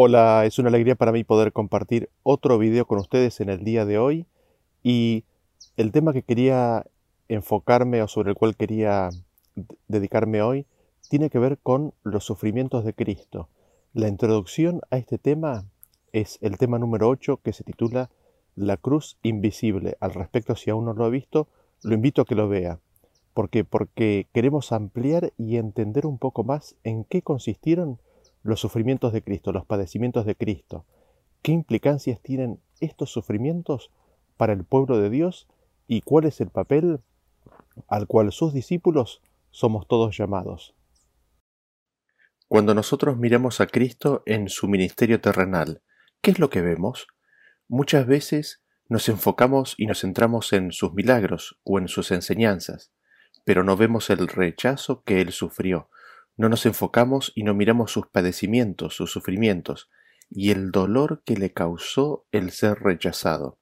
Hola, es una alegría para mí poder compartir otro video con ustedes en el día de hoy y el tema que quería enfocarme o sobre el cual quería dedicarme hoy tiene que ver con los sufrimientos de Cristo. La introducción a este tema es el tema número 8 que se titula La cruz invisible. Al respecto, si aún no lo ha visto, lo invito a que lo vea. ¿Por qué? Porque queremos ampliar y entender un poco más en qué consistieron los sufrimientos de Cristo, los padecimientos de Cristo. ¿Qué implicancias tienen estos sufrimientos para el pueblo de Dios y cuál es el papel al cual sus discípulos somos todos llamados? Cuando nosotros miramos a Cristo en su ministerio terrenal, ¿qué es lo que vemos? Muchas veces nos enfocamos y nos centramos en sus milagros o en sus enseñanzas, pero no vemos el rechazo que él sufrió, no nos enfocamos y no miramos sus padecimientos, sus sufrimientos, y el dolor que le causó el ser rechazado.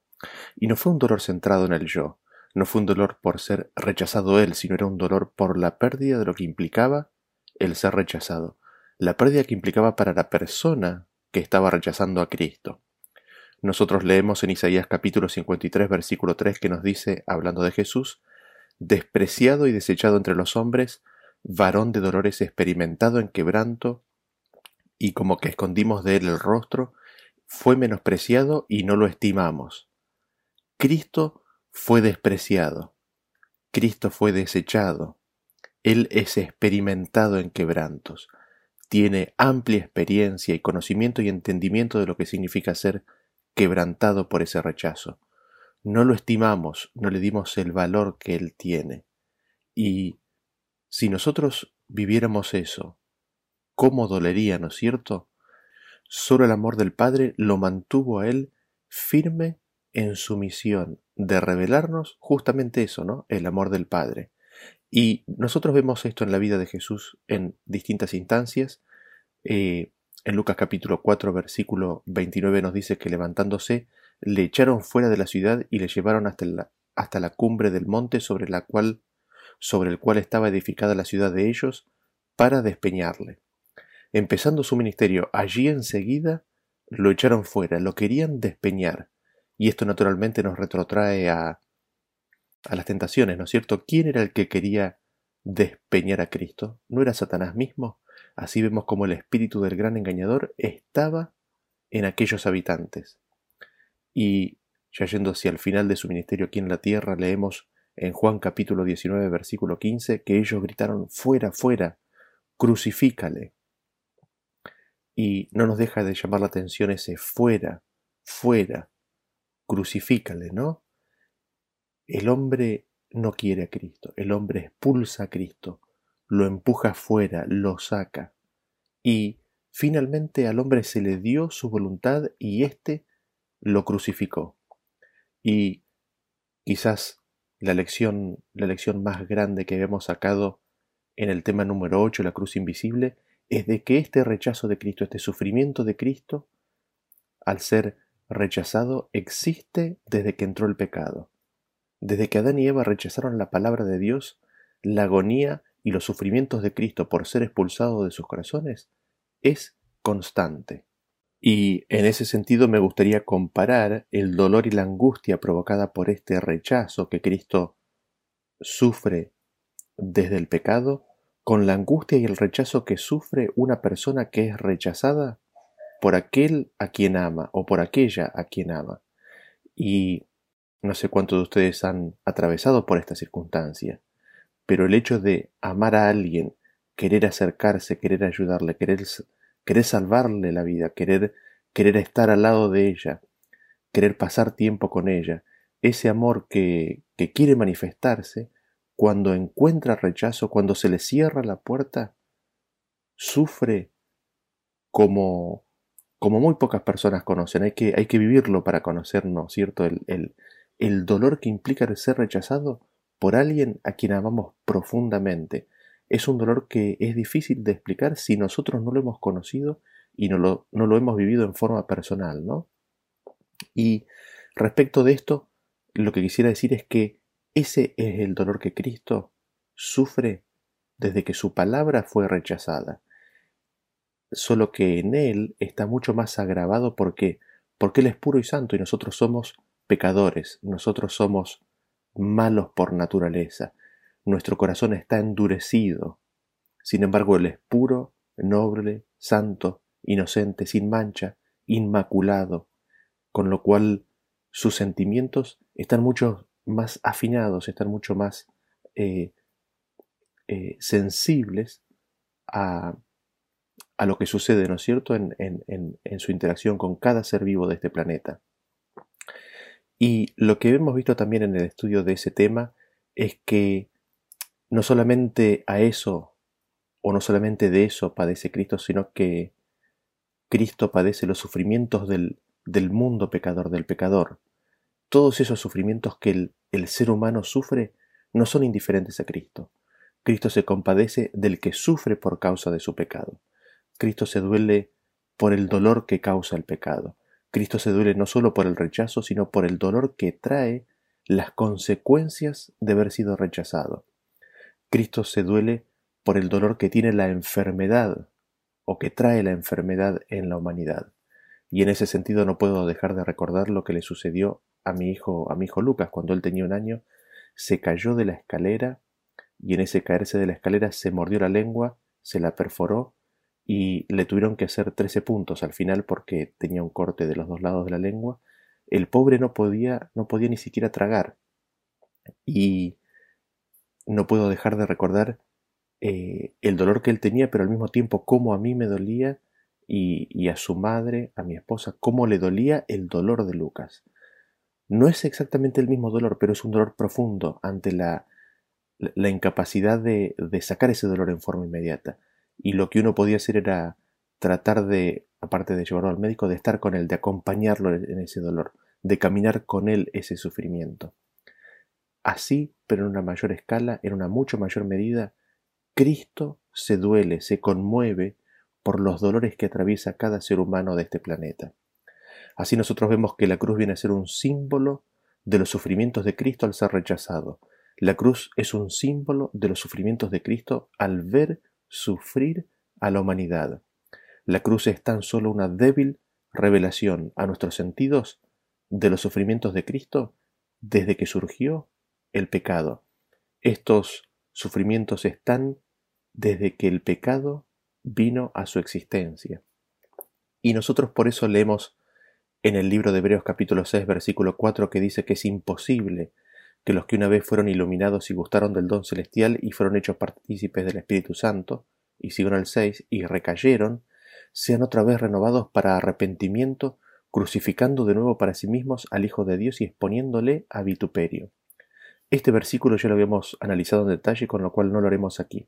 Y no fue un dolor centrado en el yo, no fue un dolor por ser rechazado él, sino era un dolor por la pérdida de lo que implicaba el ser rechazado, la pérdida que implicaba para la persona que estaba rechazando a Cristo. Nosotros leemos en Isaías capítulo 53 versículo 3 que nos dice, hablando de Jesús, despreciado y desechado entre los hombres, varón de dolores experimentado en quebranto, y como que escondimos de él el rostro, fue menospreciado y no lo estimamos. Cristo fue despreciado, Cristo fue desechado, Él es experimentado en quebrantos, tiene amplia experiencia y conocimiento y entendimiento de lo que significa ser quebrantado por ese rechazo. No lo estimamos, no le dimos el valor que Él tiene. Y si nosotros viviéramos eso, ¿cómo dolería, no es cierto? Solo el amor del Padre lo mantuvo a Él firme en su misión de revelarnos justamente eso, ¿no? El amor del Padre. Y nosotros vemos esto en la vida de Jesús en distintas instancias. Eh, en Lucas capítulo 4, versículo 29 nos dice que levantándose, le echaron fuera de la ciudad y le llevaron hasta la, hasta la cumbre del monte sobre la cual sobre el cual estaba edificada la ciudad de ellos, para despeñarle. Empezando su ministerio allí enseguida, lo echaron fuera, lo querían despeñar. Y esto naturalmente nos retrotrae a, a las tentaciones, ¿no es cierto? ¿Quién era el que quería despeñar a Cristo? ¿No era Satanás mismo? Así vemos como el espíritu del gran engañador estaba en aquellos habitantes. Y ya yendo hacia el final de su ministerio aquí en la tierra, leemos en Juan capítulo 19, versículo 15, que ellos gritaron, fuera, fuera, crucifícale. Y no nos deja de llamar la atención ese fuera, fuera, crucifícale, ¿no? El hombre no quiere a Cristo, el hombre expulsa a Cristo, lo empuja fuera, lo saca. Y finalmente al hombre se le dio su voluntad y éste lo crucificó. Y quizás la lección, la lección más grande que hemos sacado en el tema número 8, la cruz invisible, es de que este rechazo de Cristo, este sufrimiento de Cristo, al ser rechazado, existe desde que entró el pecado. Desde que Adán y Eva rechazaron la palabra de Dios, la agonía y los sufrimientos de Cristo por ser expulsado de sus corazones es constante. Y en ese sentido me gustaría comparar el dolor y la angustia provocada por este rechazo que Cristo sufre desde el pecado con la angustia y el rechazo que sufre una persona que es rechazada por aquel a quien ama o por aquella a quien ama. Y no sé cuántos de ustedes han atravesado por esta circunstancia, pero el hecho de amar a alguien, querer acercarse, querer ayudarle, querer querer salvarle la vida, querer, querer estar al lado de ella, querer pasar tiempo con ella, ese amor que, que quiere manifestarse, cuando encuentra rechazo, cuando se le cierra la puerta, sufre como, como muy pocas personas conocen. Hay que, hay que vivirlo para conocernos, ¿cierto? El, el, el dolor que implica ser rechazado por alguien a quien amamos profundamente, es un dolor que es difícil de explicar si nosotros no lo hemos conocido y no lo, no lo hemos vivido en forma personal, ¿no? Y respecto de esto, lo que quisiera decir es que ese es el dolor que Cristo sufre desde que su palabra fue rechazada. solo que en Él está mucho más agravado porque, porque Él es puro y santo y nosotros somos pecadores, nosotros somos malos por naturaleza, nuestro corazón está endurecido. Sin embargo, Él es puro, noble, santo, inocente, sin mancha, inmaculado, con lo cual sus sentimientos están mucho más afinados, están mucho más eh, eh, sensibles a, a, lo que sucede, ¿no es cierto?, en, en su interacción con cada ser vivo de este planeta. Y lo que hemos visto también en el estudio de ese tema es que no solamente a eso, o no solamente de eso padece Cristo, sino que Cristo padece los sufrimientos del, del mundo pecador, del pecador. Todos esos sufrimientos que el, el ser humano sufre no son indiferentes a Cristo. Cristo se compadece del que sufre por causa de su pecado. Cristo se duele por el dolor que causa el pecado. Cristo se duele no solo por el rechazo, sino por el dolor que trae las consecuencias de haber sido rechazado. Cristo se duele por el dolor que tiene la enfermedad o que trae la enfermedad en la humanidad. Y en ese sentido no puedo dejar de recordar lo que le sucedió a mi hijo, a mi hijo Lucas, cuando él tenía un año, se cayó de la escalera y en ese caerse de la escalera se mordió la lengua, se la perforó y le tuvieron que hacer 13 puntos al final porque tenía un corte de los dos lados de la lengua. El pobre no podía, no podía ni siquiera tragar. Y no puedo dejar de recordar eh, el dolor que él tenía, pero al mismo tiempo cómo a mí me dolía y, y, a su madre, a mi esposa, cómo le dolía el dolor de Lucas. No es exactamente el mismo dolor, pero es un dolor profundo ante la, la incapacidad de, de sacar ese dolor en forma inmediata y lo que uno podía hacer era tratar de, aparte de llevarlo al médico, de estar con él, de acompañarlo en ese dolor, de caminar con él ese sufrimiento. Así, pero en una mayor escala, en una mucho mayor medida, Cristo se duele, se conmueve por los dolores que atraviesa cada ser humano de este planeta. Así nosotros vemos que la cruz viene a ser un símbolo de los sufrimientos de Cristo al ser rechazado. La cruz es un símbolo de los sufrimientos de Cristo al ver sufrir a la humanidad. La cruz es tan solo una débil revelación a nuestros sentidos de los sufrimientos de Cristo desde que surgió el pecado. Estos sufrimientos están desde que el pecado vino a su existencia. Y nosotros por eso leemos en el libro de Hebreos capítulo 6 versículo 4 que dice que es imposible que los que una vez fueron iluminados y gustaron del don celestial y fueron hechos partícipes del Espíritu Santo, y siguieron el 6, y recayeron, sean otra vez renovados para arrepentimiento, crucificando de nuevo para sí mismos al Hijo de Dios y exponiéndole a vituperio. Este versículo ya lo habíamos analizado en detalle, con lo cual no lo haremos aquí,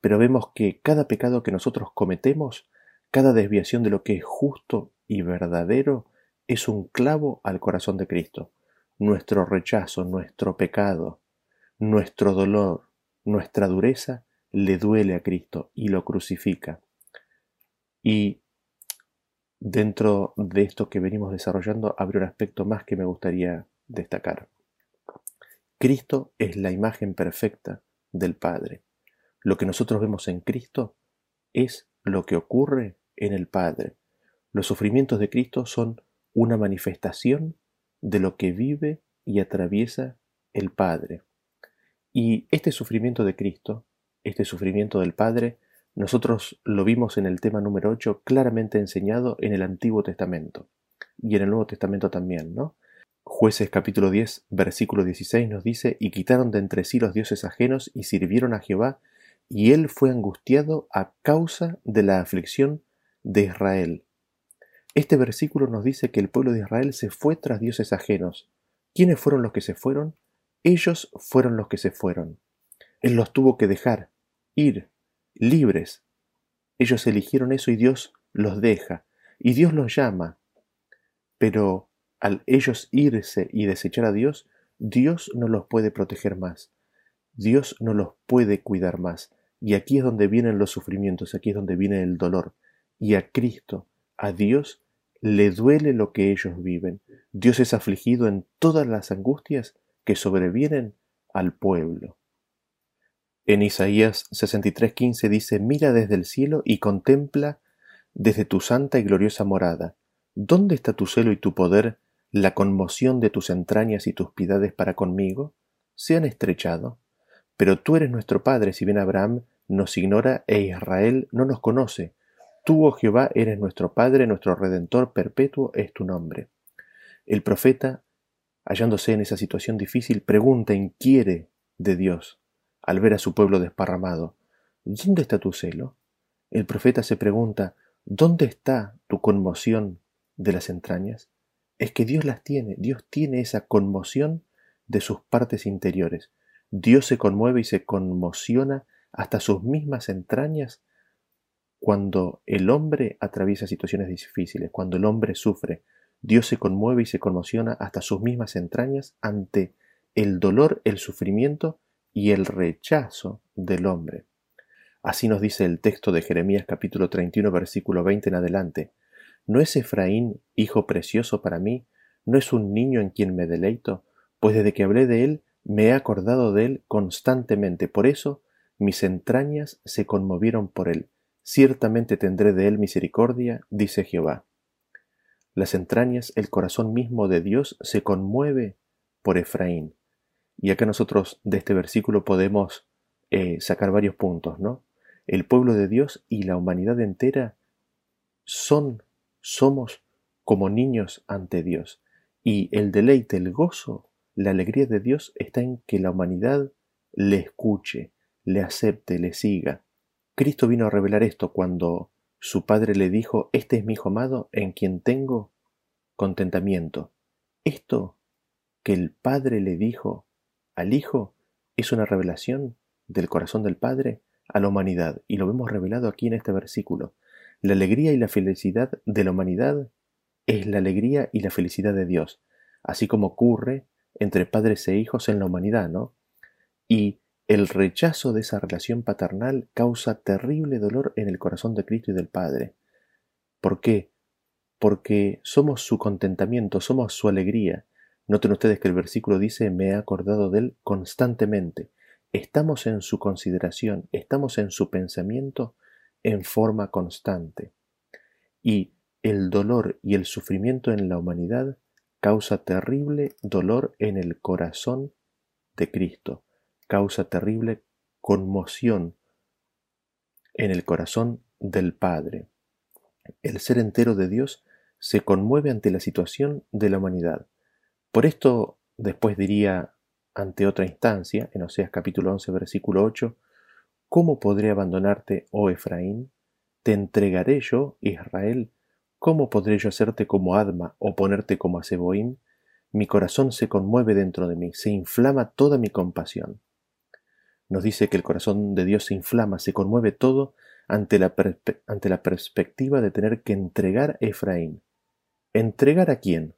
pero vemos que cada pecado que nosotros cometemos, cada desviación de lo que es justo y verdadero, es un clavo al corazón de Cristo nuestro rechazo, nuestro pecado, nuestro dolor, nuestra dureza, le duele a Cristo y lo crucifica. Y dentro de esto que venimos desarrollando, habría un aspecto más que me gustaría destacar. Cristo es la imagen perfecta del Padre. Lo que nosotros vemos en Cristo es lo que ocurre en el Padre. Los sufrimientos de Cristo son una manifestación de lo que vive y atraviesa el Padre. Y este sufrimiento de Cristo, este sufrimiento del Padre, nosotros lo vimos en el tema número 8 claramente enseñado en el Antiguo Testamento y en el Nuevo Testamento también, ¿no? Jueces capítulo 10, versículo 16 nos dice, y quitaron de entre sí los dioses ajenos y sirvieron a Jehová, y él fue angustiado a causa de la aflicción de Israel. Este versículo nos dice que el pueblo de Israel se fue tras dioses ajenos. ¿Quiénes fueron los que se fueron? Ellos fueron los que se fueron. Él los tuvo que dejar, ir, libres. Ellos eligieron eso y Dios los deja, y Dios los llama. Pero al ellos irse y desechar a Dios, Dios no los puede proteger más. Dios no los puede cuidar más. Y aquí es donde vienen los sufrimientos, aquí es donde viene el dolor. Y a Cristo, a Dios le duele lo que ellos viven. Dios es afligido en todas las angustias que sobrevienen al pueblo. En Isaías 63:15 dice, mira desde el cielo y contempla desde tu santa y gloriosa morada. ¿Dónde está tu celo y tu poder, la conmoción de tus entrañas y tus piedades para conmigo? Se han estrechado. Pero tú eres nuestro Padre, si bien Abraham nos ignora e Israel no nos conoce. Tú, oh Jehová, eres nuestro Padre, nuestro Redentor perpetuo es tu nombre. El profeta, hallándose en esa situación difícil, pregunta, inquiere de Dios al ver a su pueblo desparramado. ¿Dónde está tu celo? El profeta se pregunta, ¿dónde está tu conmoción de las entrañas? Es que Dios las tiene, Dios tiene esa conmoción de sus partes interiores. Dios se conmueve y se conmociona hasta sus mismas entrañas cuando el hombre atraviesa situaciones difíciles, cuando el hombre sufre. Dios se conmueve y se conmociona hasta sus mismas entrañas ante el dolor, el sufrimiento y el rechazo del hombre. Así nos dice el texto de Jeremías capítulo 31 versículo 20 en adelante. ¿No es Efraín hijo precioso para mí? ¿No es un niño en quien me deleito? Pues desde que hablé de él me he acordado de él constantemente. Por eso mis entrañas se conmovieron por él. Ciertamente tendré de él misericordia, dice Jehová. Las entrañas, el corazón mismo de Dios se conmueve por Efraín. Y acá nosotros de este versículo podemos eh, sacar varios puntos, ¿no? El pueblo de Dios y la humanidad entera son, somos como niños ante Dios. Y el deleite, el gozo, la alegría de Dios está en que la humanidad le escuche, le acepte, le siga. Cristo vino a revelar esto cuando su Padre le dijo, Este es mi Hijo amado en quien tengo contentamiento. Esto que el Padre le dijo al Hijo es una revelación del corazón del Padre a la humanidad y lo vemos revelado aquí en este versículo. La alegría y la felicidad de la humanidad es la alegría y la felicidad de Dios, así como ocurre entre padres e hijos en la humanidad, ¿no? Y el rechazo de esa relación paternal causa terrible dolor en el corazón de Cristo y del Padre. ¿Por qué? Porque somos su contentamiento, somos su alegría, Noten ustedes que el versículo dice, me he acordado de él constantemente. Estamos en su consideración, estamos en su pensamiento en forma constante. Y el dolor y el sufrimiento en la humanidad causa terrible dolor en el corazón de Cristo, causa terrible conmoción en el corazón del Padre. El ser entero de Dios se conmueve ante la situación de la humanidad. Por esto después diría ante otra instancia, en Oseas capítulo 11, versículo 8, ¿Cómo podré abandonarte, oh Efraín? ¿Te entregaré yo, Israel? ¿Cómo podré yo hacerte como Adma o ponerte como a Mi corazón se conmueve dentro de mí, se inflama toda mi compasión. Nos dice que el corazón de Dios se inflama, se conmueve todo ante la, ante la perspectiva de tener que entregar a Efraín. ¿Entregar a quién?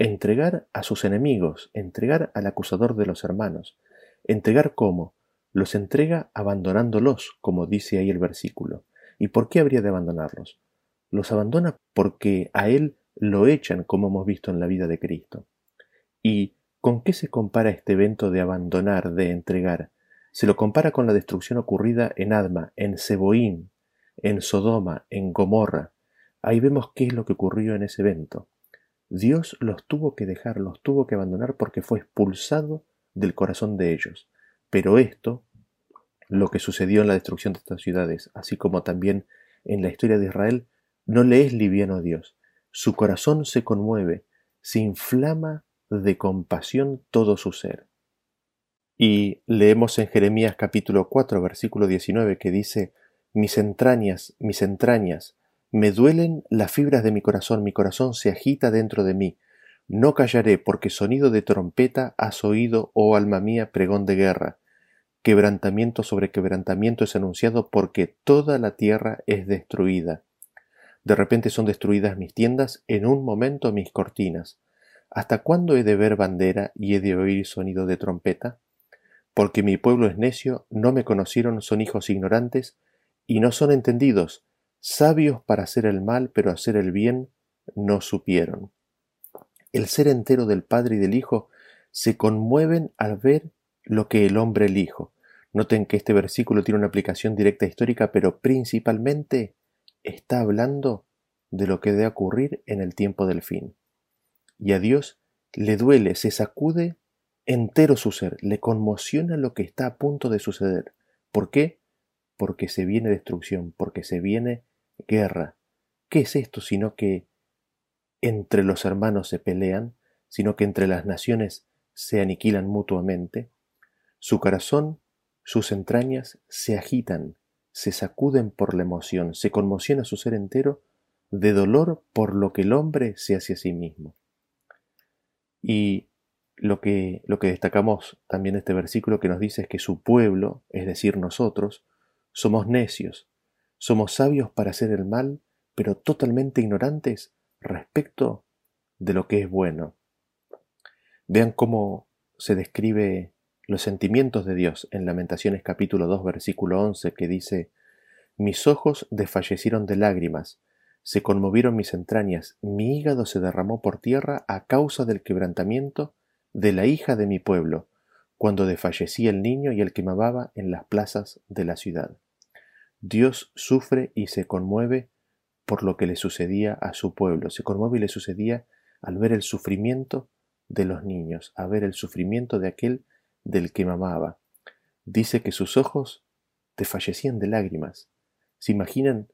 entregar a sus enemigos, entregar al acusador de los hermanos. ¿Entregar cómo? Los entrega abandonándolos, como dice ahí el versículo. ¿Y por qué habría de abandonarlos? Los abandona porque a él lo echan, como hemos visto en la vida de Cristo. ¿Y con qué se compara este evento de abandonar, de entregar? Se lo compara con la destrucción ocurrida en Adma, en Seboín, en Sodoma, en Gomorra. Ahí vemos qué es lo que ocurrió en ese evento. Dios los tuvo que dejar, los tuvo que abandonar porque fue expulsado del corazón de ellos. Pero esto, lo que sucedió en la destrucción de estas ciudades, así como también en la historia de Israel, no le es liviano a Dios. Su corazón se conmueve, se inflama de compasión todo su ser. Y leemos en Jeremías capítulo 4, versículo 19, que dice, Mis entrañas, mis entrañas, me duelen las fibras de mi corazón, mi corazón se agita dentro de mí. No callaré, porque sonido de trompeta has oído, oh alma mía, pregón de guerra. Quebrantamiento sobre quebrantamiento es anunciado porque toda la tierra es destruida. De repente son destruidas mis tiendas, en un momento mis cortinas. ¿Hasta cuándo he de ver bandera y he de oír sonido de trompeta? Porque mi pueblo es necio, no me conocieron, son hijos ignorantes, y no son entendidos, sabios para hacer el mal, pero hacer el bien no supieron. El ser entero del Padre y del Hijo se conmueven al ver lo que el hombre elijo. Noten que este versículo tiene una aplicación directa histórica, pero principalmente está hablando de lo que debe ocurrir en el tiempo del fin. Y a Dios le duele, se sacude entero su ser, le conmociona lo que está a punto de suceder. ¿Por qué? Porque se viene destrucción, porque se viene guerra. ¿Qué es esto sino que entre los hermanos se pelean, sino que entre las naciones se aniquilan mutuamente? Su corazón, sus entrañas se agitan, se sacuden por la emoción, se conmociona su ser entero de dolor por lo que el hombre se hace a sí mismo. Y lo que, lo que destacamos también de este versículo que nos dice es que su pueblo, es decir, nosotros, somos necios, somos sabios para hacer el mal, pero totalmente ignorantes respecto de lo que es bueno. Vean cómo se describe los sentimientos de Dios en Lamentaciones capítulo 2 versículo 11 que dice, Mis ojos desfallecieron de lágrimas, se conmovieron mis entrañas, mi hígado se derramó por tierra a causa del quebrantamiento de la hija de mi pueblo, cuando desfallecía el niño y el que mamaba en las plazas de la ciudad. Dios sufre y se conmueve por lo que le sucedía a su pueblo, se conmueve y le sucedía al ver el sufrimiento de los niños, a ver el sufrimiento de aquel del que mamaba. Dice que sus ojos desfallecían de lágrimas. ¿Se imaginan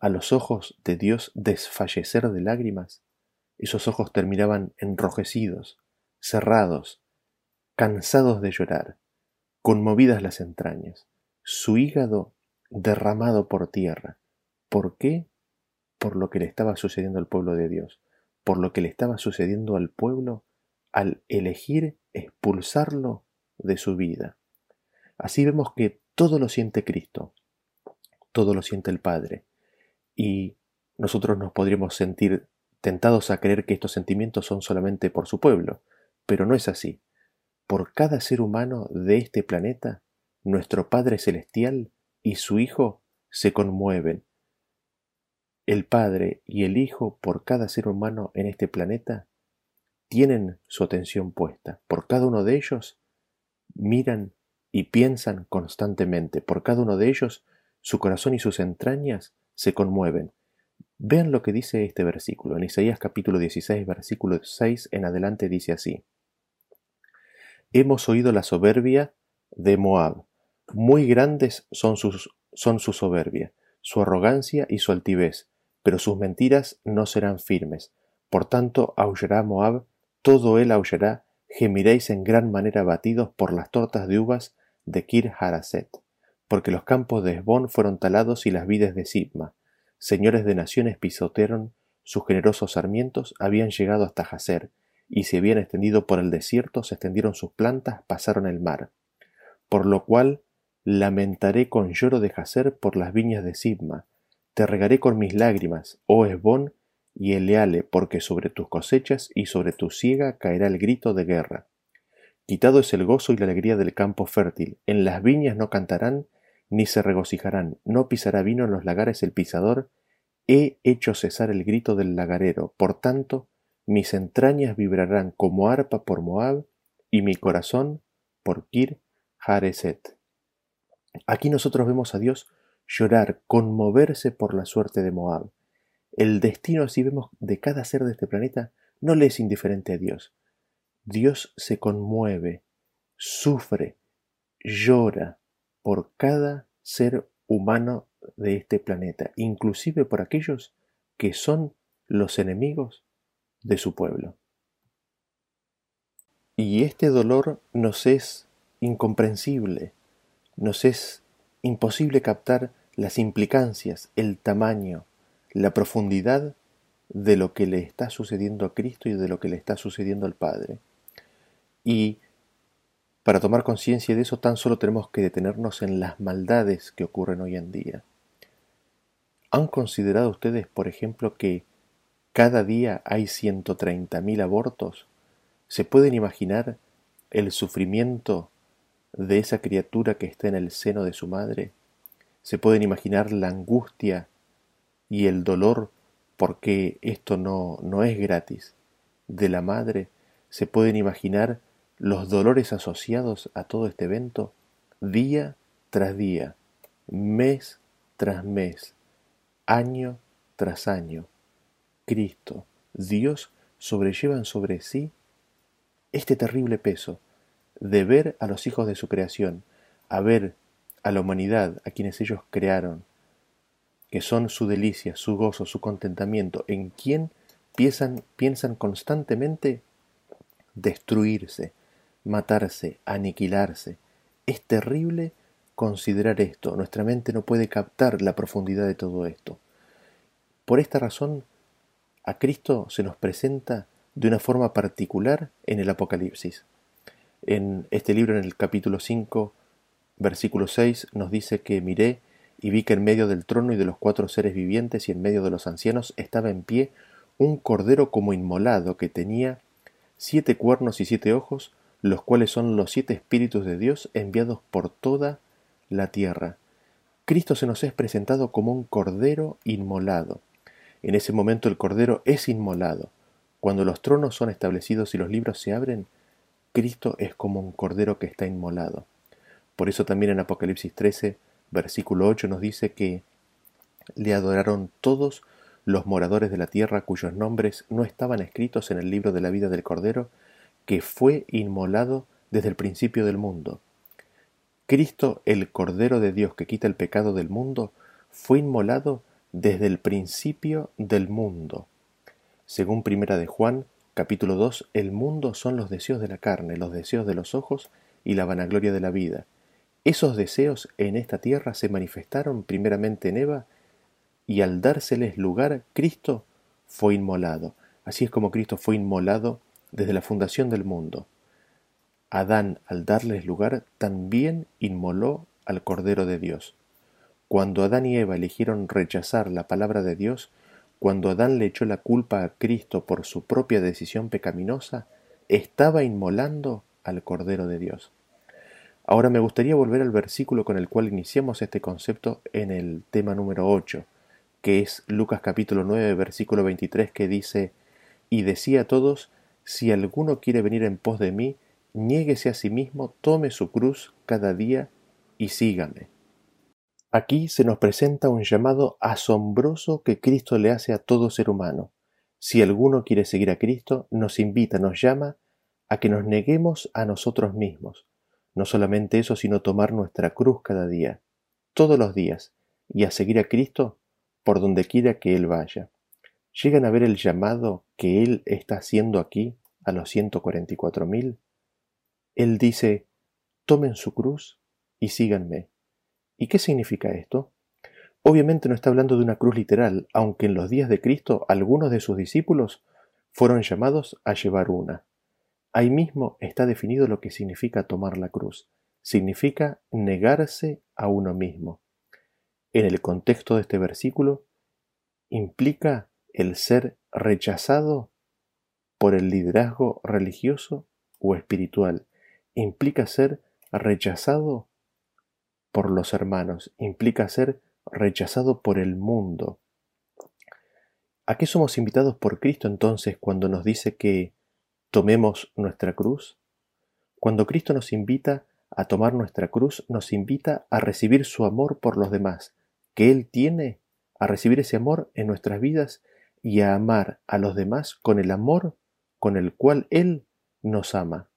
a los ojos de Dios desfallecer de lágrimas? Esos ojos terminaban enrojecidos, cerrados, cansados de llorar, conmovidas las entrañas, su hígado derramado por tierra. ¿Por qué? Por lo que le estaba sucediendo al pueblo de Dios, por lo que le estaba sucediendo al pueblo al elegir expulsarlo de su vida. Así vemos que todo lo siente Cristo, todo lo siente el Padre, y nosotros nos podríamos sentir tentados a creer que estos sentimientos son solamente por su pueblo, pero no es así. Por cada ser humano de este planeta, nuestro Padre Celestial y su Hijo se conmueven. El Padre y el Hijo por cada ser humano en este planeta tienen su atención puesta. Por cada uno de ellos miran y piensan constantemente. Por cada uno de ellos, su corazón y sus entrañas se conmueven. Vean lo que dice este versículo. En Isaías capítulo 16, versículo 6 en adelante dice así. Hemos oído la soberbia de Moab. Muy grandes son, sus, son su soberbia, su arrogancia y su altivez, pero sus mentiras no serán firmes. Por tanto, aullará Moab, todo él aullará gemiréis en gran manera batidos por las tortas de uvas de Kir Haraset, porque los campos de Esbón fueron talados y las vides de Sibma, señores de naciones pisotearon sus generosos sarmientos, habían llegado hasta Jaser, y se habían extendido por el desierto, se extendieron sus plantas, pasaron el mar. Por lo cual lamentaré con lloro de Jaser por las viñas de Sibma, te regaré con mis lágrimas, oh Esbón, y Eleale, porque sobre tus cosechas y sobre tu siega caerá el grito de guerra. Quitado es el gozo y la alegría del campo fértil, en las viñas no cantarán, ni se regocijarán, no pisará vino en los lagares el pisador, he hecho cesar el grito del lagarero, por tanto, mis entrañas vibrarán como arpa por Moab, y mi corazón por Kir Hareset. Aquí nosotros vemos a Dios llorar, conmoverse por la suerte de Moab. El destino, así vemos, de cada ser de este planeta no le es indiferente a Dios. Dios se conmueve, sufre, llora por cada ser humano de este planeta, inclusive por aquellos que son los enemigos de su pueblo. Y este dolor nos es incomprensible, nos es imposible captar las implicancias, el tamaño, la profundidad de lo que le está sucediendo a Cristo y de lo que le está sucediendo al Padre. Y para tomar conciencia de eso tan solo tenemos que detenernos en las maldades que ocurren hoy en día. ¿Han considerado ustedes, por ejemplo, que cada día hay 130.000 abortos? ¿Se pueden imaginar el sufrimiento de esa criatura que está en el seno de su madre? ¿Se pueden imaginar la angustia y el dolor, porque esto no, no es gratis, de la madre, se pueden imaginar los dolores asociados a todo este evento día tras día, mes tras mes. año tras año, Cristo, Dios, sobrellevan sobre sí este terrible peso de ver a los hijos de su creación, a ver a la humanidad, a quienes ellos crearon, que son su delicia, su gozo, su contentamiento, en quien piensan, piensan constantemente destruirse, matarse, aniquilarse. Es terrible considerar esto, nuestra mente no puede captar la profundidad de todo esto. Por esta razón, a Cristo se nos presenta de una forma particular en el Apocalipsis. En este libro, en el capítulo 5, versículo 6, nos dice que miré y vi que en medio del trono y de los cuatro seres vivientes y en medio de los ancianos estaba en pie un cordero como inmolado que tenía siete cuernos y siete ojos, los cuales son los siete espíritus de Dios enviados por toda la tierra. Cristo se nos es presentado como un cordero inmolado. En ese momento el cordero es inmolado. Cuando los tronos son establecidos y los libros se abren, Cristo es como un cordero que está inmolado. Por eso también en Apocalipsis 13 Versículo 8 nos dice que le adoraron todos los moradores de la tierra cuyos nombres no estaban escritos en el libro de la vida del Cordero, que fue inmolado desde el principio del mundo. Cristo, el Cordero de Dios que quita el pecado del mundo, fue inmolado desde el principio del mundo. Según Primera de Juan, capítulo 2, el mundo son los deseos de la carne, los deseos de los ojos y la vanagloria de la vida esos deseos en esta tierra se manifestaron primeramente en Eva y al dárseles lugar, Cristo fue inmolado. Así es como Cristo fue inmolado desde la fundación del mundo. Adán, al darles lugar, también inmoló al Cordero de Dios. Cuando Adán y Eva eligieron rechazar la palabra de Dios, cuando Adán le echó la culpa a Cristo por su propia decisión pecaminosa, estaba inmolando al Cordero de Dios. Ahora me gustaría volver al versículo con el cual iniciamos este concepto en el tema número 8, que es Lucas capítulo 9, versículo 23, que dice, Y decía a todos, si alguno quiere venir en pos de mí, niéguese a sí mismo, tome su cruz cada día y sígame. Aquí se nos presenta un llamado asombroso que Cristo le hace a todo ser humano. Si alguno quiere seguir a Cristo, nos invita, nos llama a que nos neguemos a nosotros mismos, no solamente eso, sino tomar nuestra cruz cada día, todos los días, y a seguir a Cristo por donde quiera que Él vaya. ¿Llegan a ver el llamado que Él está haciendo aquí a los 144.000? Él dice, tomen su cruz y síganme. ¿Y qué significa esto? Obviamente no está hablando de una cruz literal, aunque en los días de Cristo algunos de sus discípulos fueron llamados a llevar una. Ahí mismo está definido lo que significa tomar la cruz. Significa negarse a uno mismo. En el contexto de este versículo, implica el ser rechazado por el liderazgo religioso o espiritual. Implica ser rechazado por los hermanos. Implica ser rechazado por el mundo. ¿A qué somos invitados por Cristo entonces cuando nos dice que tomemos nuestra cruz? Cuando Cristo nos invita a tomar nuestra cruz, nos invita a recibir su amor por los demás, que Él tiene, a recibir ese amor en nuestras vidas y a amar a los demás con el amor con el cual Él nos ama.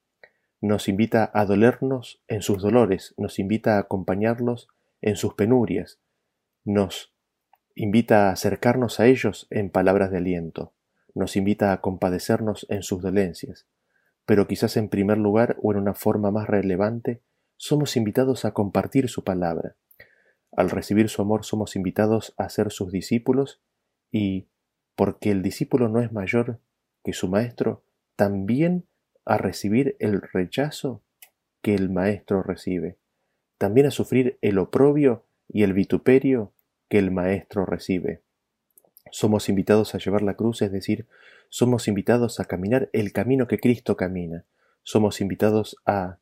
Nos invita a dolernos en sus dolores, nos invita a acompañarlos en sus penurias, nos invita a acercarnos a ellos en palabras de aliento nos invita a compadecernos en sus dolencias, pero quizás en primer lugar o en una forma más relevante, somos invitados a compartir su palabra. Al recibir su amor somos invitados a ser sus discípulos y, porque el discípulo no es mayor que su maestro, también a recibir el rechazo que el maestro recibe, también a sufrir el oprobio y el vituperio que el maestro recibe. Somos invitados a llevar la cruz, es decir, somos invitados a caminar el camino que Cristo camina. Somos invitados a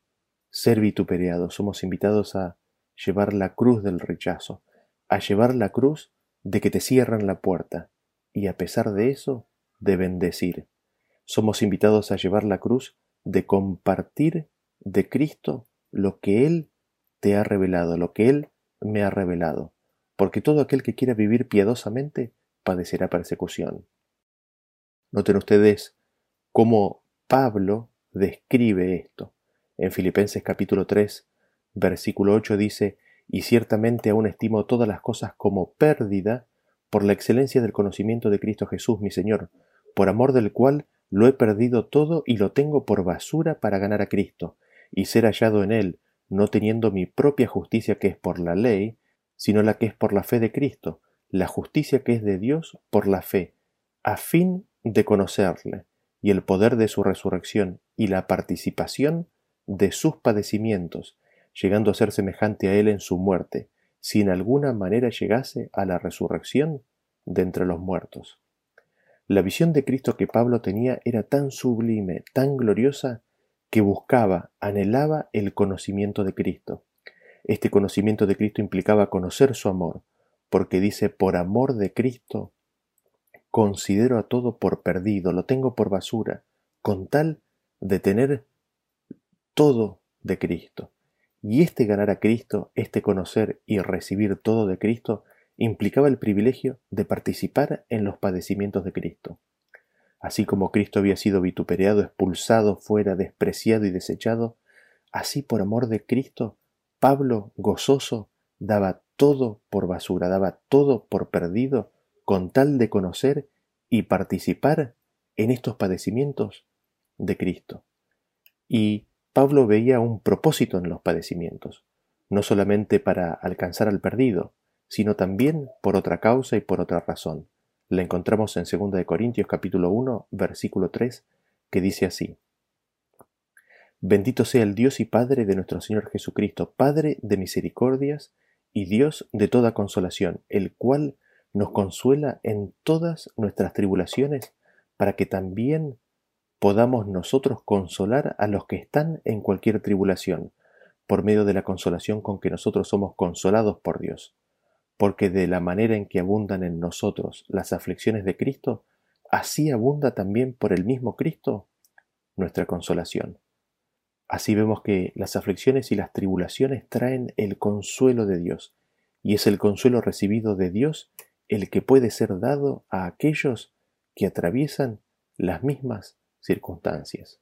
ser vituperiados, somos invitados a llevar la cruz del rechazo, a llevar la cruz de que te cierran la puerta y a pesar de eso, de bendecir. Somos invitados a llevar la cruz de compartir de Cristo lo que Él te ha revelado, lo que Él me ha revelado porque todo aquel que quiera vivir piadosamente padecerá persecución. Noten ustedes cómo Pablo describe esto. En Filipenses capítulo 3, versículo 8 dice, y ciertamente aún estimo todas las cosas como pérdida por la excelencia del conocimiento de Cristo Jesús, mi Señor, por amor del cual lo he perdido todo y lo tengo por basura para ganar a Cristo, y ser hallado en él, no teniendo mi propia justicia que es por la ley, sino la que es por la fe de Cristo, la justicia que es de Dios por la fe, a fin de conocerle, y el poder de su resurrección, y la participación de sus padecimientos, llegando a ser semejante a él en su muerte, si en alguna manera llegase a la resurrección de entre los muertos. La visión de Cristo que Pablo tenía era tan sublime, tan gloriosa, que buscaba, anhelaba el conocimiento de Cristo. Este conocimiento de Cristo implicaba conocer su amor, porque dice, por amor de Cristo, considero a todo por perdido, lo tengo por basura, con tal de tener todo de Cristo. Y este ganar a Cristo, este conocer y recibir todo de Cristo, implicaba el privilegio de participar en los padecimientos de Cristo. Así como Cristo había sido vituperiado, expulsado fuera, despreciado y desechado, así por amor de Cristo, Pablo, gozoso, daba todo por basura, daba todo por perdido, con tal de conocer y participar en estos padecimientos de Cristo. Y Pablo veía un propósito en los padecimientos, no solamente para alcanzar al perdido, sino también por otra causa y por otra razón. La encontramos en 2 Corintios capítulo 1, versículo 3, que dice así: Bendito sea el Dios y Padre de nuestro Señor Jesucristo, Padre de misericordias y Dios de toda consolación, el cual nos consuela en todas nuestras tribulaciones, para que también podamos nosotros consolar a los que están en cualquier tribulación, por medio de la consolación con que nosotros somos consolados por Dios. Porque de la manera en que abundan en nosotros las aflicciones de Cristo, así abunda también por el mismo Cristo nuestra consolación. Así vemos que las aflicciones y las tribulaciones traen el consuelo de Dios, y es el consuelo recibido de Dios el que puede ser dado a aquellos que atraviesan las mismas circunstancias.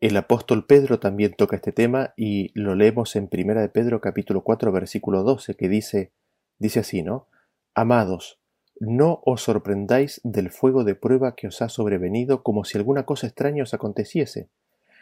El apóstol Pedro también toca este tema y lo leemos en Primera de Pedro capítulo 4 versículo 12 que dice dice así, ¿no? Amados, no os sorprendáis del fuego de prueba que os ha sobrevenido como si alguna cosa extraña os aconteciese,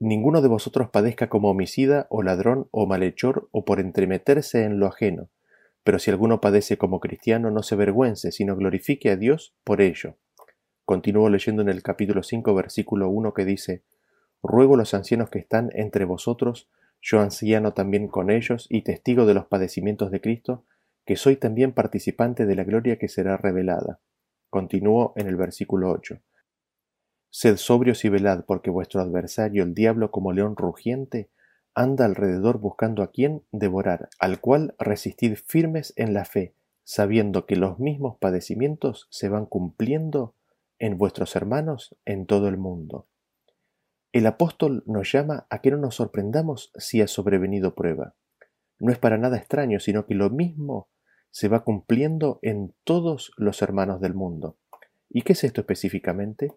ninguno de vosotros padezca como homicida o ladrón o malhechor o por entremeterse en lo ajeno, pero si alguno padece como cristiano, no se vergüence, sino glorifique a Dios por ello. Continúo leyendo en el capítulo 5, versículo 1 que dice, Ruego a los ancianos que están entre vosotros, yo anciano también con ellos y testigo de los padecimientos de Cristo, que soy también participante de la gloria que será revelada. Continúo en el versículo 8. Sed sobrios y velad, porque vuestro adversario, el diablo, como león rugiente, anda alrededor buscando a quien devorar, al cual resistid firmes en la fe, sabiendo que los mismos padecimientos se van cumpliendo en vuestros hermanos en todo el mundo. El apóstol nos llama a que no nos sorprendamos si ha sobrevenido prueba. No es para nada extraño, sino que lo mismo se va cumpliendo en todos los hermanos del mundo. ¿Y qué es esto específicamente?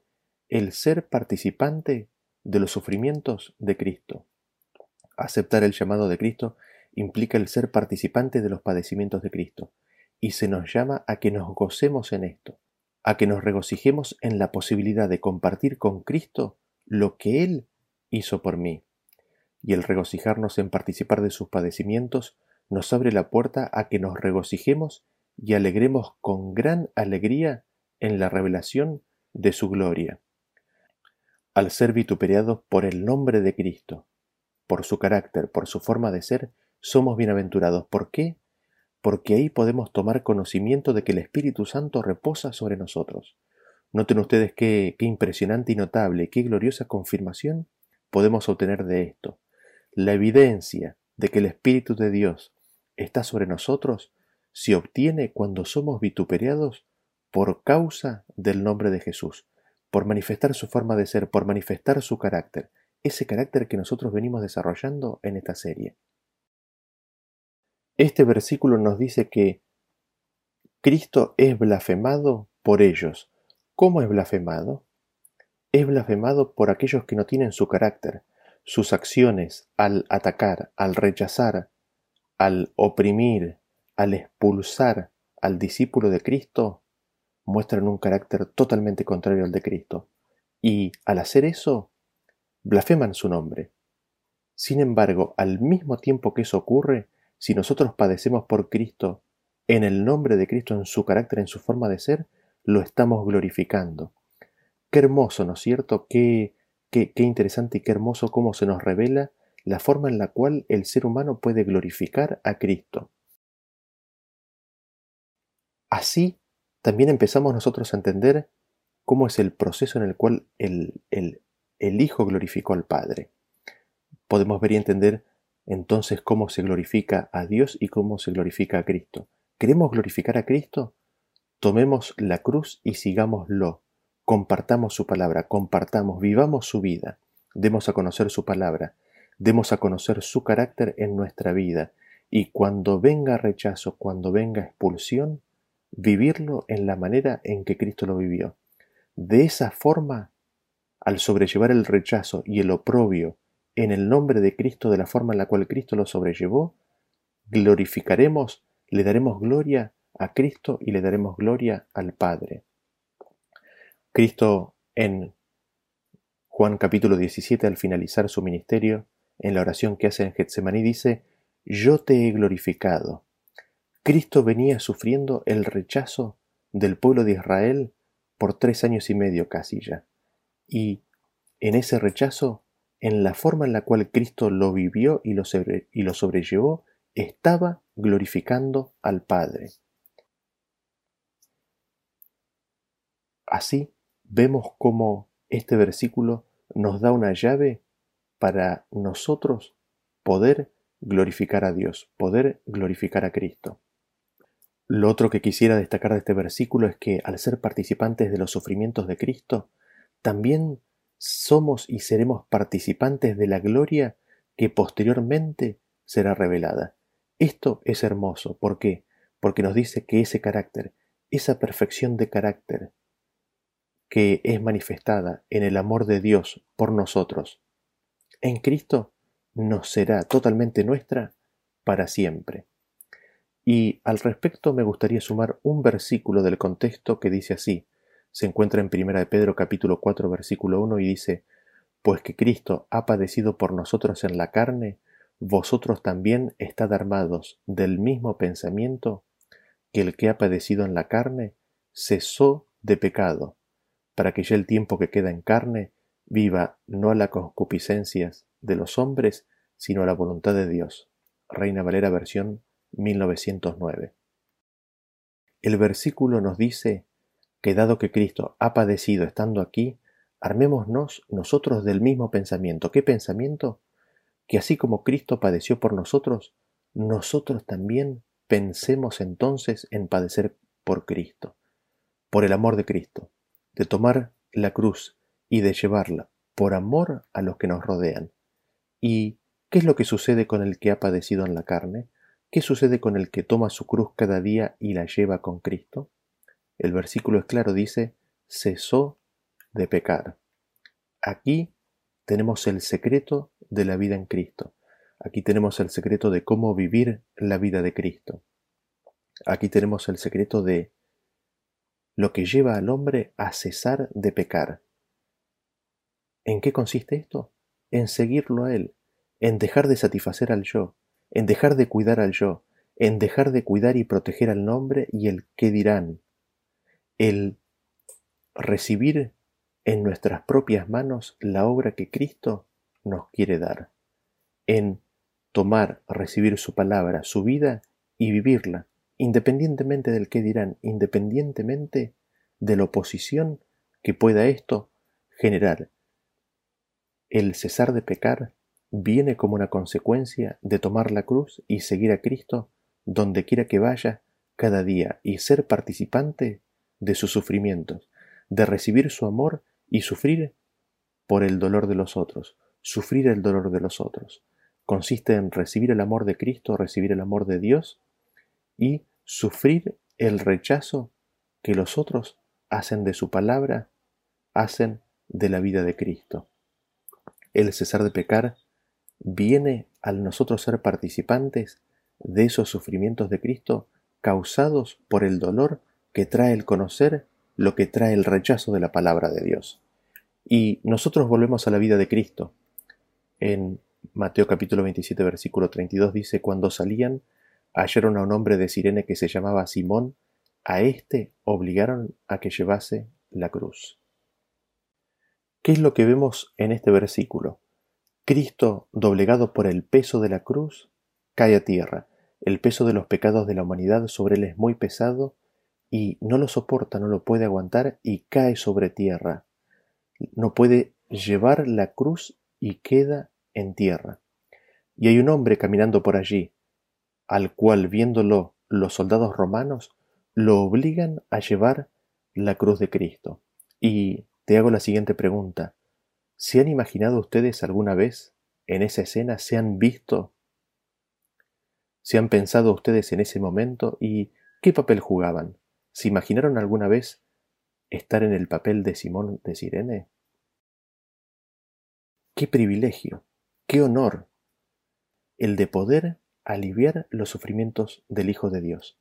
El ser participante de los sufrimientos de Cristo. Aceptar el llamado de Cristo implica el ser participante de los padecimientos de Cristo, y se nos llama a que nos gocemos en esto, a que nos regocijemos en la posibilidad de compartir con Cristo lo que Él hizo por mí. Y el regocijarnos en participar de sus padecimientos nos abre la puerta a que nos regocijemos y alegremos con gran alegría en la revelación de su gloria. Al ser vituperados por el nombre de Cristo, por su carácter, por su forma de ser, somos bienaventurados. ¿Por qué? porque ahí podemos tomar conocimiento de que el Espíritu Santo reposa sobre nosotros. Noten ustedes qué, impresionante y notable, qué gloriosa confirmación podemos obtener de esto. La evidencia de que el Espíritu de Dios está sobre nosotros se obtiene cuando somos vituperados por causa del nombre de Jesús, por manifestar su forma de ser, por manifestar su carácter, ese carácter que nosotros venimos desarrollando en esta serie. Este versículo nos dice que Cristo es blasfemado por ellos. ¿Cómo es blasfemado? Es blasfemado por aquellos que no tienen su carácter, sus acciones al atacar, al rechazar, al oprimir, al expulsar al discípulo de Cristo, muestran un carácter totalmente contrario al de Cristo. Y al hacer eso, blasfeman su nombre. Sin embargo, al mismo tiempo que eso ocurre, si nosotros padecemos por Cristo, en el nombre de Cristo, en su carácter, en su forma de ser, lo estamos glorificando. Qué hermoso, ¿no es cierto? Qué, qué, interesante y qué hermoso cómo se nos revela la forma en la cual el ser humano puede glorificar a Cristo. Así también empezamos nosotros a entender cómo es el proceso en el cual el, el, el Hijo glorificó al Padre. Podemos ver y entender entonces cómo se glorifica a Dios y cómo se glorifica a Cristo. ¿Queremos glorificar a Cristo? Tomemos la cruz y sigámoslo. Compartamos su palabra, compartamos, vivamos su vida, demos a conocer su palabra, demos a conocer su carácter en nuestra vida. Y cuando venga rechazo, cuando venga expulsión, vivirlo en la manera en que Cristo lo vivió. De esa forma, al sobrellevar el rechazo y el oprobio en el nombre de Cristo de la forma en la cual Cristo lo sobrellevó, glorificaremos, le daremos gloria a Cristo y le daremos gloria al Padre. Cristo en Juan capítulo 17 al finalizar su ministerio, en la oración que hace en Getsemaní dice, Yo te he glorificado. Cristo venía sufriendo el rechazo del pueblo de Israel por tres años y medio casi ya. Y en ese rechazo en la forma en la cual Cristo lo vivió y lo, y lo sobrellevó, estaba glorificando al Padre. Así vemos cómo este versículo nos da una llave para nosotros poder glorificar a Dios, poder glorificar a Cristo. Lo otro que quisiera destacar de este versículo es que al ser participantes de los sufrimientos de Cristo, también somos y seremos participantes de la gloria que posteriormente será revelada. Esto es hermoso. ¿Por qué? Porque nos dice que ese carácter, esa perfección de carácter que es manifestada en el amor de Dios por nosotros, en Cristo nos será totalmente nuestra para siempre. Y al respecto me gustaría sumar un versículo del contexto que dice así, se encuentra en 1 de Pedro capítulo 4 versículo 1 y dice, Pues que Cristo ha padecido por nosotros en la carne, vosotros también estad armados del mismo pensamiento que el que ha padecido en la carne cesó de pecado, para que ya el tiempo que queda en carne viva no a las concupiscencias de los hombres, sino a la voluntad de Dios. Reina Valera versión 1909. El versículo nos dice que dado que Cristo ha padecido estando aquí, armémonos nosotros del mismo pensamiento. ¿Qué pensamiento? Que así como Cristo padeció por nosotros, nosotros también pensemos entonces en padecer por Cristo, por el amor de Cristo, de tomar la cruz y de llevarla por amor a los que nos rodean. ¿Y qué es lo que sucede con el que ha padecido en la carne? ¿Qué sucede con el que toma su cruz cada día y la lleva con Cristo? El versículo es claro, dice, cesó de pecar. Aquí tenemos el secreto de la vida en Cristo. Aquí tenemos el secreto de cómo vivir la vida de Cristo. Aquí tenemos el secreto de lo que lleva al hombre a cesar de pecar. ¿En qué consiste esto? En seguirlo a Él, en dejar de satisfacer al yo, en dejar de cuidar al yo, en dejar de cuidar y proteger al nombre y el qué dirán, el recibir en nuestras propias manos la obra que Cristo nos quiere dar, en tomar, recibir su palabra, su vida y vivirla independientemente del que dirán, independientemente de la oposición que pueda esto generar. El cesar de pecar viene como una consecuencia de tomar la cruz y seguir a Cristo donde quiera que vaya cada día y ser participante de sus sufrimientos, de recibir su amor y sufrir por el dolor de los otros, sufrir el dolor de los otros. Consiste en recibir el amor de Cristo, recibir el amor de Dios y sufrir el rechazo que los otros hacen de su palabra, hacen de la vida de Cristo. El cesar de pecar viene al nosotros ser participantes de esos sufrimientos de Cristo causados por el dolor que trae el conocer lo que trae el rechazo de la palabra de Dios. Y nosotros volvemos a la vida de Cristo. En Mateo capítulo 27 versículo 32 dice, cuando salían, hallaron a un hombre de Sirene que se llamaba Simón, a éste obligaron a que llevase la cruz. ¿Qué es lo que vemos en este versículo? Cristo, doblegado por el peso de la cruz, cae a tierra. El peso de los pecados de la humanidad sobre él es muy pesado y no lo soporta, no lo puede aguantar y cae sobre tierra. No puede llevar la cruz y queda en tierra. Y hay un hombre caminando por allí, al cual viéndolo los soldados romanos lo obligan a llevar la cruz de Cristo. Y te hago la siguiente pregunta. ¿Se han imaginado ustedes alguna vez en esa escena? ¿Se han visto? ¿Se han pensado ustedes en ese momento? ¿Y qué papel jugaban? ¿Se imaginaron alguna vez estar en el papel de Simón de Sirene? ¡Qué privilegio! ¡Qué honor! El de poder aliviar los sufrimientos del Hijo de Dios.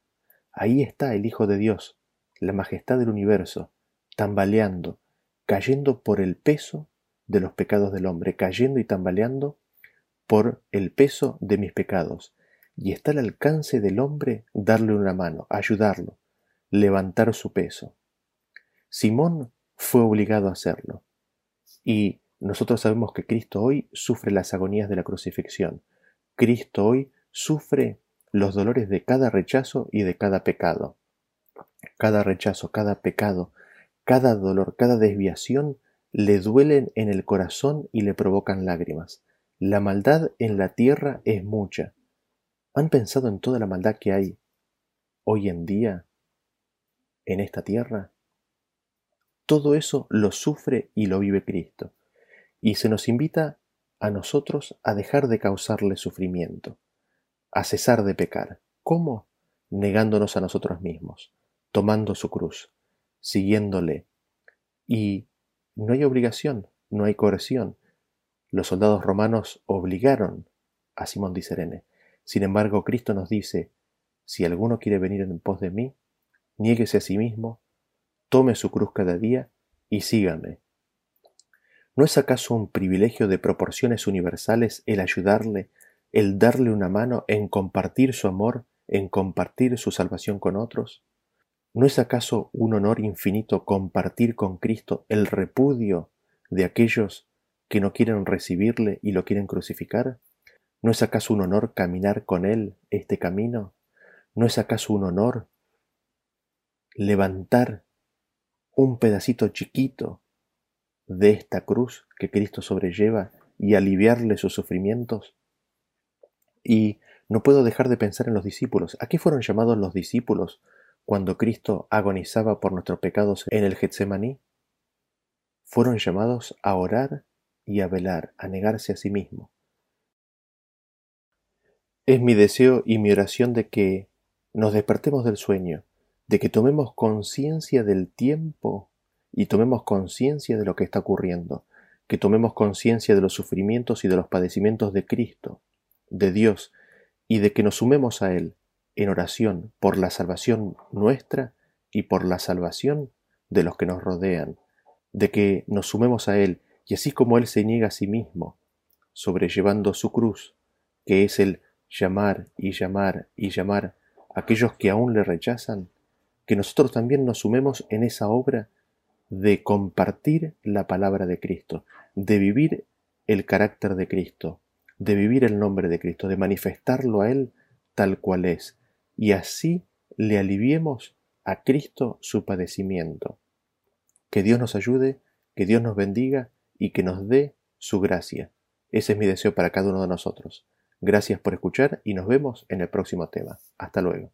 Ahí está el Hijo de Dios, la majestad del universo, tambaleando, cayendo por el peso de los pecados del hombre, cayendo y tambaleando por el peso de mis pecados. Y está al alcance del hombre darle una mano, ayudarlo, levantar su peso. Simón fue obligado a hacerlo. Y nosotros sabemos que Cristo hoy sufre las agonías de la crucifixión. Cristo hoy sufre los dolores de cada rechazo y de cada pecado. Cada rechazo, cada pecado, cada dolor, cada desviación le duelen en el corazón y le provocan lágrimas. La maldad en la tierra es mucha. ¿Han pensado en toda la maldad que hay hoy en día en esta tierra? Todo eso lo sufre y lo vive Cristo. Y se nos invita a nosotros a dejar de causarle sufrimiento a cesar de pecar. ¿Cómo? Negándonos a nosotros mismos, tomando su cruz, siguiéndole. Y no hay obligación, no hay coerción. Los soldados romanos obligaron a Simón de. Sin embargo, Cristo nos dice, si alguno quiere venir en pos de mí, niéguese a sí mismo, tome su cruz cada día y sígame. ¿No es acaso un privilegio de proporciones universales el ayudarle el darle una mano en compartir su amor, en compartir su salvación con otros? ¿No es acaso un honor infinito compartir con Cristo el repudio de aquellos que no quieren recibirle y lo quieren crucificar? ¿No es acaso un honor caminar con Él este camino? ¿No es acaso un honor levantar un pedacito chiquito de esta cruz que Cristo sobrelleva y aliviarle sus sufrimientos? Y no puedo dejar de pensar en los discípulos. ¿A qué fueron llamados los discípulos cuando Cristo agonizaba por nuestros pecados en el Getsemaní? Fueron llamados a orar y a velar, a negarse a sí mismo. Es mi deseo y mi oración de que nos despertemos del sueño, de que tomemos conciencia del tiempo y tomemos conciencia de lo que está ocurriendo, que tomemos conciencia de los sufrimientos y de los padecimientos de Cristo, de Dios y de que nos sumemos a Él en oración por la salvación nuestra y por la salvación de los que nos rodean, de que nos sumemos a Él y así como Él se niega a sí mismo, sobrellevando su cruz, que es el llamar y llamar y llamar a aquellos que aún le rechazan, que nosotros también nos sumemos en esa obra de compartir la palabra de Cristo, de vivir el carácter de Cristo, de vivir el nombre de Cristo, de manifestarlo a Él tal cual es, y así le aliviemos a Cristo su padecimiento. Que Dios nos ayude, que Dios nos bendiga y que nos dé su gracia. Ese es mi deseo para cada uno de nosotros. Gracias por escuchar y nos vemos en el próximo tema. Hasta luego.